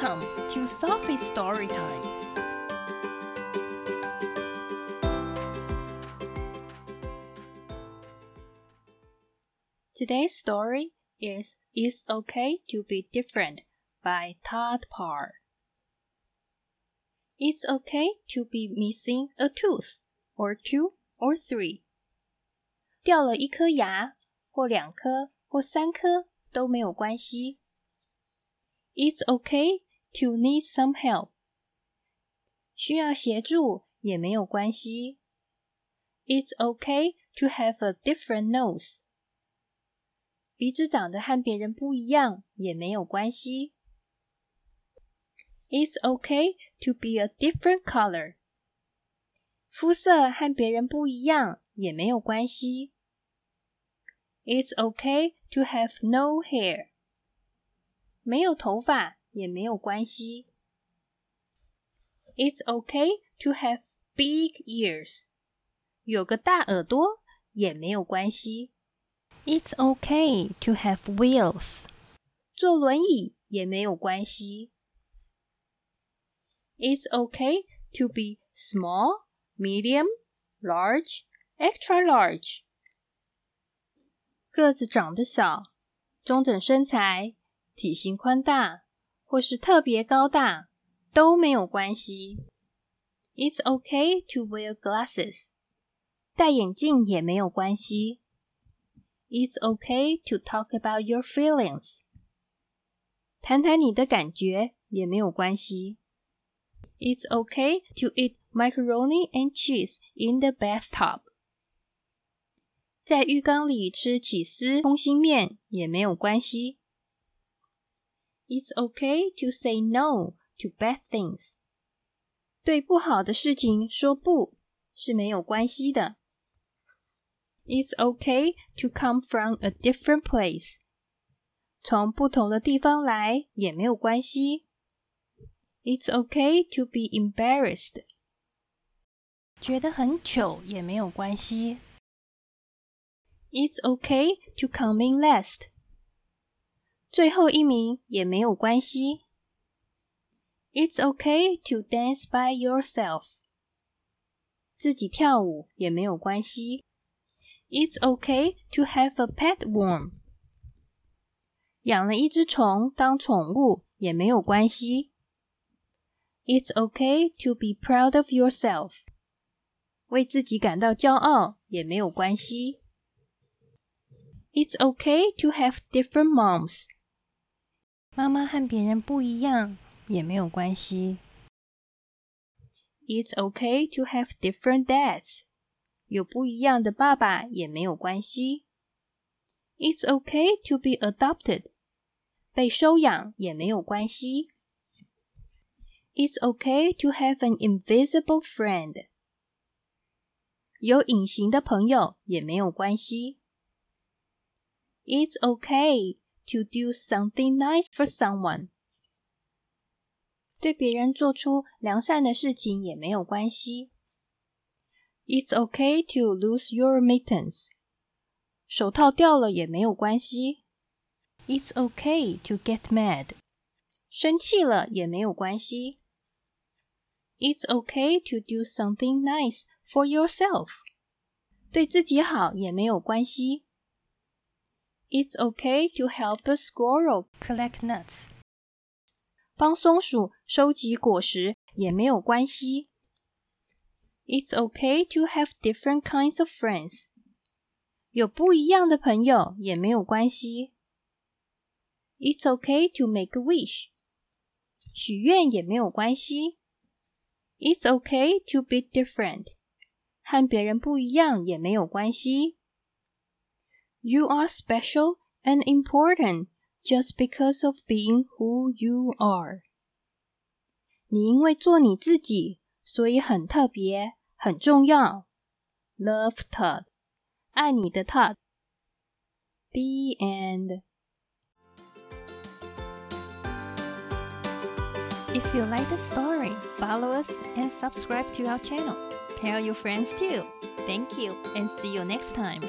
Welcome to Sophie's Story Time. Today's story is It's Okay to Be Different by Todd Parr. It's okay to be missing a tooth, or two, or three. 掉了一颗牙，或两颗，或三颗都没有关系。It's okay to need some help. 需要协助也没有关系。It's okay to have a different nose. 鼻子长得和别人不一样也没有关系。It's okay to be a different color. 肤色和别人不一样也没有关系。It's okay to have no hair. 没有头发也没有关系。It's okay to have big ears，有个大耳朵也没有关系。It's okay to have wheels，坐轮椅也没有关系。It's okay to be small, medium, large, extra large，个子长得小，中等身材。体型宽大或是特别高大都没有关系。It's okay to wear glasses，戴眼镜也没有关系。It's okay to talk about your feelings，谈谈你的感觉也没有关系。It's okay to eat macaroni and cheese in the bathtub，在浴缸里吃起司通心面也没有关系。It's okay to say no to bad things。对不好的事情说不是没有关系的。It's okay to come from a different place。从不同的地方来也没有关系。It's okay to be embarrassed。觉得很糗也没有关系。It's okay to come in last。 最后一名也没有关系。It's okay to dance by yourself。自己跳舞也没有关系。It's okay to have a pet worm。养了一只虫当宠物也没有关系。It's okay to be proud of yourself。为自己感到骄傲也没有关系。It's okay to have different moms。妈妈和别人不一样也没有关系。It's okay to have different dads。有不一样的爸爸也没有关系。It's okay to be adopted。被收养也没有关系。It's okay to have an invisible friend。有隐形的朋友也没有关系。It's okay。To do something nice for someone，对别人做出良善的事情也没有关系。It's okay to lose your mittens，手套掉了也没有关系。It's okay to get mad，生气了也没有关系。It's okay to do something nice for yourself，对自己好也没有关系。 It's okay to help a squirrel collect nuts。帮松鼠收集果实也没有关系。It's okay to have different kinds of friends。有不一样的朋友也没有关系。It's okay to make a wish。许愿也没有关系。It's okay to be different。和别人不一样也没有关系。 You are special and important just because of being who you are. 你因为做你自己，所以很特别、很重要。Love Todd，爱你的 Todd。The end. If you like the story, follow us and subscribe to our channel. Tell your friends too. Thank you and see you next time.